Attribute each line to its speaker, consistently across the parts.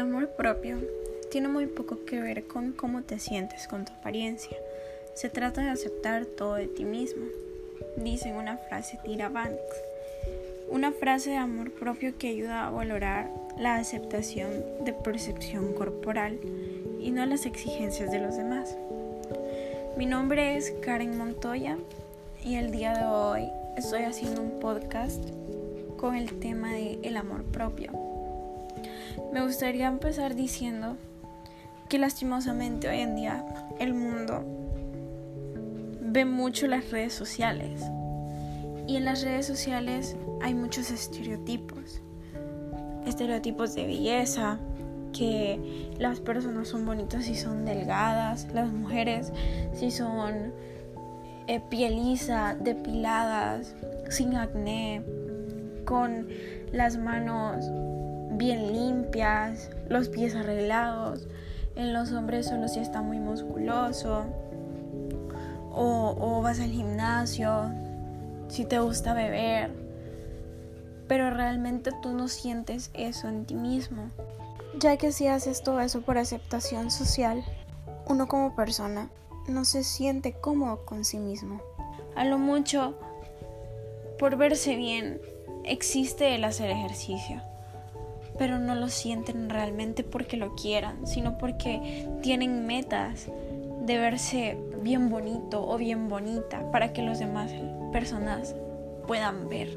Speaker 1: amor propio tiene muy poco que ver con cómo te sientes con tu apariencia. Se trata de aceptar todo de ti mismo, dice en una frase Tira Banks. Una frase de amor propio que ayuda a valorar la aceptación de percepción corporal y no las exigencias de los demás. Mi nombre es Karen Montoya y el día de hoy estoy haciendo un podcast con el tema de el amor propio. Me gustaría empezar diciendo que lastimosamente hoy en día el mundo ve mucho las redes sociales y en las redes sociales hay muchos estereotipos. Estereotipos de belleza, que las personas son bonitas si son delgadas, las mujeres si son eh, piel lisa, depiladas, sin acné, con las manos bien limpias, los pies arreglados. En los hombres solo si está muy musculoso. O, vas al gimnasio, si te gusta beber. Pero realmente tú no sientes eso en ti mismo. Ya que si haces todo eso por aceptación social, uno como persona no se siente cómodo con sí mismo. A lo mucho, por verse bien, existe el hacer ejercicio pero no lo sienten realmente porque lo quieran, sino porque tienen metas de verse bien bonito o bien bonita para que los demás personas puedan ver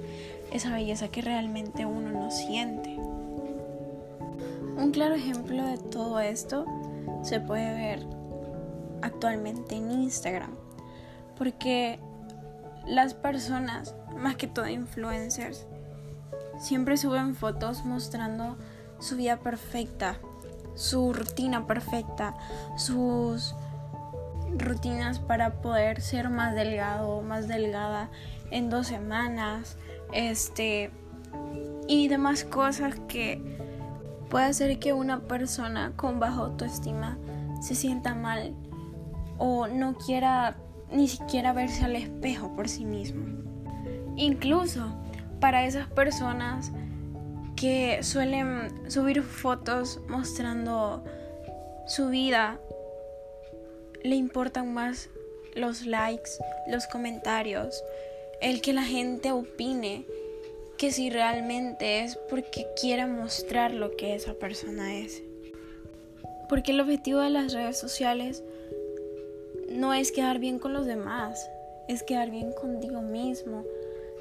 Speaker 1: esa belleza que realmente uno no siente. Un claro ejemplo de todo esto se puede ver actualmente en Instagram, porque las personas, más que todo influencers, Siempre suben fotos mostrando su vida perfecta, su rutina perfecta, sus rutinas para poder ser más delgado más delgada en dos semanas, este y demás cosas que puede hacer que una persona con baja autoestima se sienta mal o no quiera ni siquiera verse al espejo por sí mismo. Incluso para esas personas que suelen subir fotos mostrando su vida, le importan más los likes, los comentarios, el que la gente opine, que si realmente es porque quiere mostrar lo que esa persona es. Porque el objetivo de las redes sociales no es quedar bien con los demás, es quedar bien contigo mismo,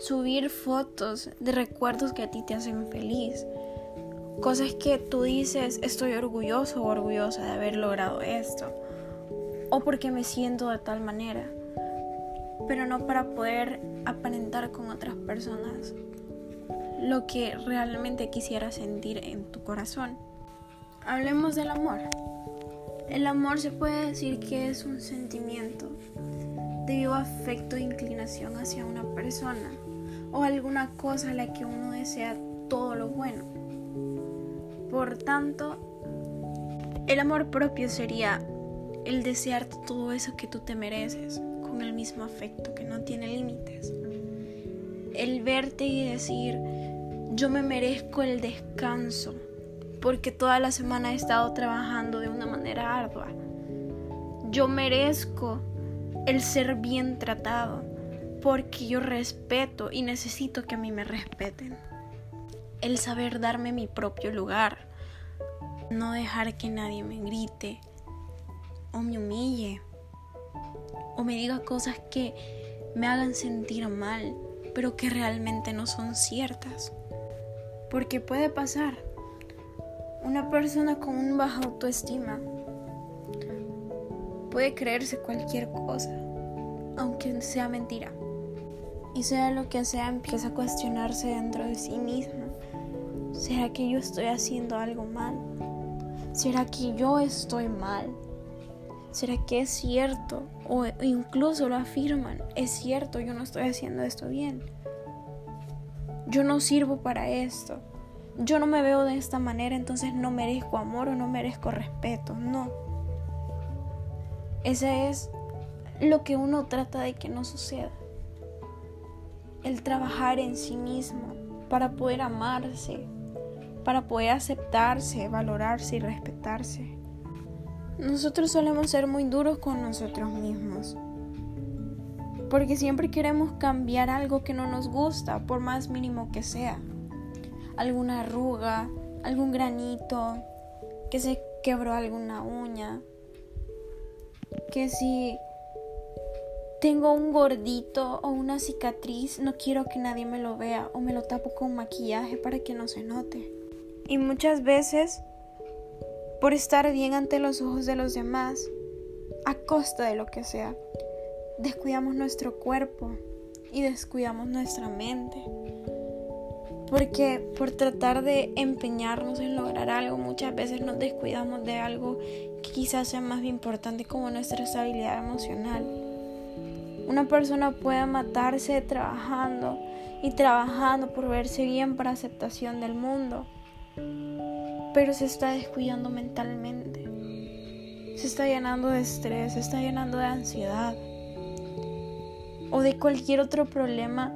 Speaker 1: subir fotos de recuerdos que a ti te hacen feliz. Cosas que tú dices, estoy orgulloso o orgullosa de haber logrado esto. O porque me siento de tal manera. Pero no para poder aparentar con otras personas lo que realmente quisiera sentir en tu corazón. Hablemos del amor. El amor se puede decir que es un sentimiento de vivo afecto e inclinación hacia una persona o alguna cosa a la que uno desea todo lo bueno. Por tanto, el amor propio sería el desear todo eso que tú te mereces con el mismo afecto que no tiene límites. El verte y decir, yo me merezco el descanso porque toda la semana he estado trabajando de una manera ardua. Yo merezco el ser bien tratado porque yo respeto y necesito que a mí me respeten. El saber darme mi propio lugar, no dejar que nadie me grite o me humille o me diga cosas que me hagan sentir mal, pero que realmente no son ciertas. Porque puede pasar. Una persona con un baja autoestima puede creerse cualquier cosa, aunque sea mentira y sea lo que sea, empieza a cuestionarse dentro de sí misma. ¿Será que yo estoy haciendo algo mal? ¿Será que yo estoy mal? ¿Será que es cierto? O incluso lo afirman, es cierto, yo no estoy haciendo esto bien. Yo no sirvo para esto. Yo no me veo de esta manera, entonces no merezco amor o no merezco respeto. No. Ese es lo que uno trata de que no suceda el trabajar en sí mismo para poder amarse, para poder aceptarse, valorarse y respetarse. Nosotros solemos ser muy duros con nosotros mismos, porque siempre queremos cambiar algo que no nos gusta, por más mínimo que sea. Alguna arruga, algún granito, que se quebró alguna uña, que si tengo un gordito o una cicatriz, no quiero que nadie me lo vea o me lo tapo con maquillaje para que no se note. Y muchas veces, por estar bien ante los ojos de los demás, a costa de lo que sea, descuidamos nuestro cuerpo y descuidamos nuestra mente. Porque por tratar de empeñarnos en lograr algo, muchas veces nos descuidamos de algo que quizás sea más importante como nuestra estabilidad emocional. Una persona puede matarse trabajando y trabajando por verse bien para aceptación del mundo, pero se está descuidando mentalmente. Se está llenando de estrés, se está llenando de ansiedad o de cualquier otro problema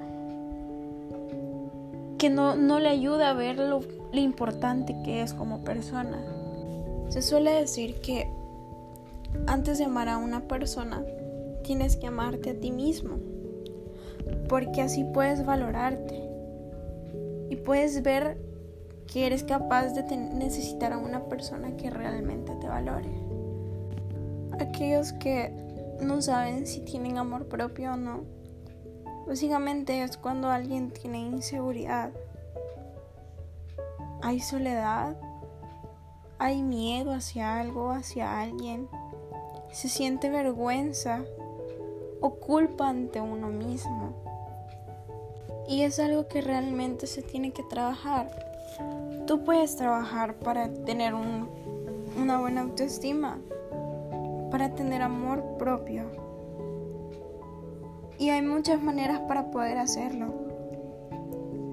Speaker 1: que no, no le ayuda a ver lo, lo importante que es como persona. Se suele decir que antes de amar a una persona, tienes que amarte a ti mismo, porque así puedes valorarte y puedes ver que eres capaz de necesitar a una persona que realmente te valore. Aquellos que no saben si tienen amor propio o no, básicamente es cuando alguien tiene inseguridad, hay soledad, hay miedo hacia algo, hacia alguien, se siente vergüenza o culpa ante uno mismo. Y es algo que realmente se tiene que trabajar. Tú puedes trabajar para tener una buena autoestima, para tener amor propio. Y hay muchas maneras para poder hacerlo.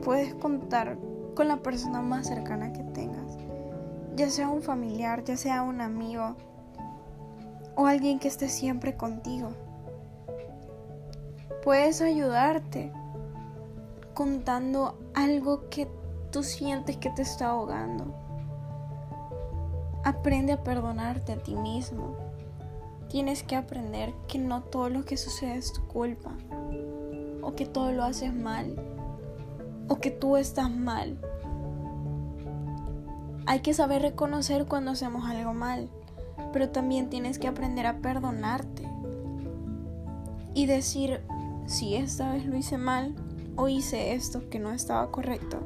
Speaker 1: Puedes contar con la persona más cercana que tengas, ya sea un familiar, ya sea un amigo o alguien que esté siempre contigo puedes ayudarte contando algo que tú sientes que te está ahogando. Aprende a perdonarte a ti mismo. Tienes que aprender que no todo lo que sucede es tu culpa, o que todo lo haces mal, o que tú estás mal. Hay que saber reconocer cuando hacemos algo mal, pero también tienes que aprender a perdonarte y decir, si esta vez lo hice mal o hice esto que no estaba correcto,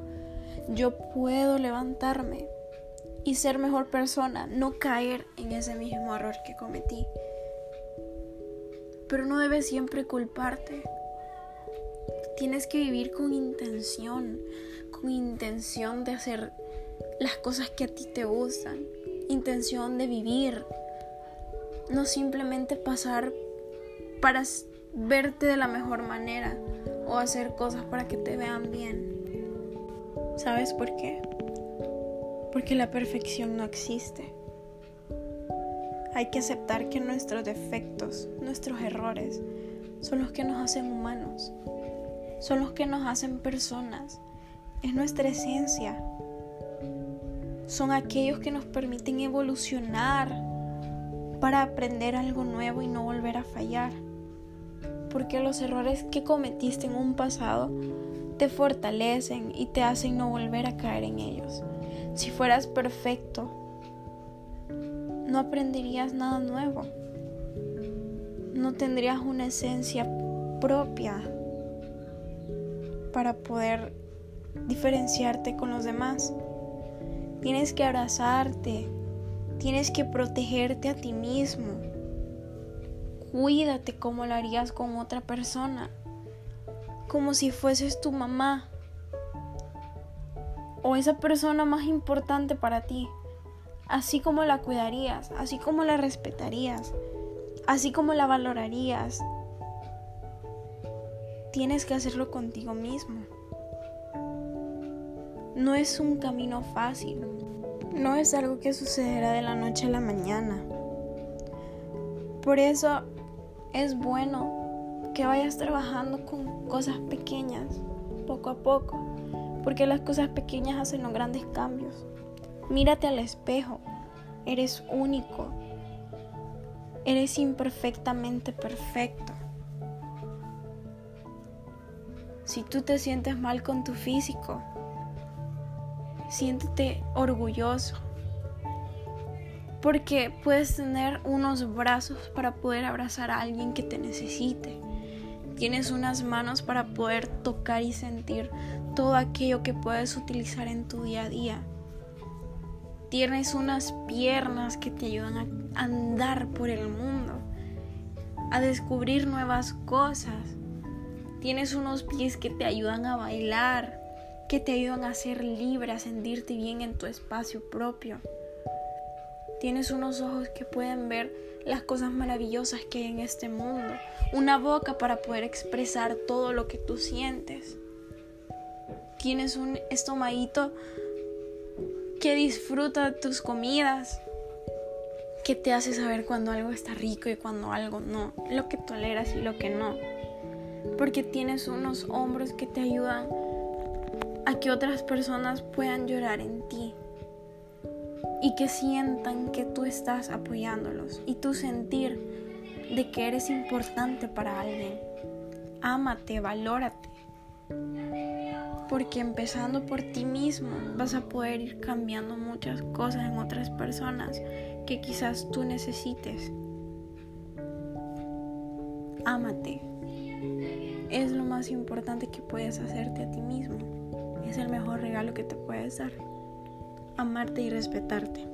Speaker 1: yo puedo levantarme y ser mejor persona, no caer en ese mismo error que cometí. Pero no debes siempre culparte. Tienes que vivir con intención, con intención de hacer las cosas que a ti te gustan, intención de vivir, no simplemente pasar para verte de la mejor manera o hacer cosas para que te vean bien. ¿Sabes por qué? Porque la perfección no existe. Hay que aceptar que nuestros defectos, nuestros errores, son los que nos hacen humanos, son los que nos hacen personas, es nuestra esencia, son aquellos que nos permiten evolucionar para aprender algo nuevo y no volver a fallar porque los errores que cometiste en un pasado te fortalecen y te hacen no volver a caer en ellos. Si fueras perfecto, no aprenderías nada nuevo. No tendrías una esencia propia para poder diferenciarte con los demás. Tienes que abrazarte, tienes que protegerte a ti mismo Cuídate como lo harías con otra persona, como si fueses tu mamá o esa persona más importante para ti, así como la cuidarías, así como la respetarías, así como la valorarías. Tienes que hacerlo contigo mismo. No es un camino fácil, no es algo que sucederá de la noche a la mañana. Por eso es bueno que vayas trabajando con cosas pequeñas, poco a poco, porque las cosas pequeñas hacen los grandes cambios. Mírate al espejo, eres único, eres imperfectamente perfecto. Si tú te sientes mal con tu físico, siéntete orgulloso. Porque puedes tener unos brazos para poder abrazar a alguien que te necesite. Tienes unas manos para poder tocar y sentir todo aquello que puedes utilizar en tu día a día. Tienes unas piernas que te ayudan a andar por el mundo, a descubrir nuevas cosas. Tienes unos pies que te ayudan a bailar, que te ayudan a ser libre, a sentirte bien en tu espacio propio. Tienes unos ojos que pueden ver las cosas maravillosas que hay en este mundo. Una boca para poder expresar todo lo que tú sientes. Tienes un estomaguito que disfruta tus comidas. Que te hace saber cuando algo está rico y cuando algo no. Lo que toleras y lo que no porque tienes unos hombros que te ayudan a que otras personas puedan llorar en ti y que sientan que tú estás apoyándolos y tú sentir de que eres importante para alguien. Ámate, valórate. Porque empezando por ti mismo vas a poder ir cambiando muchas cosas en otras personas que quizás tú necesites. Ámate es lo más importante que puedes hacerte a ti mismo. Es el mejor regalo que te puedes dar amarte y respetarte.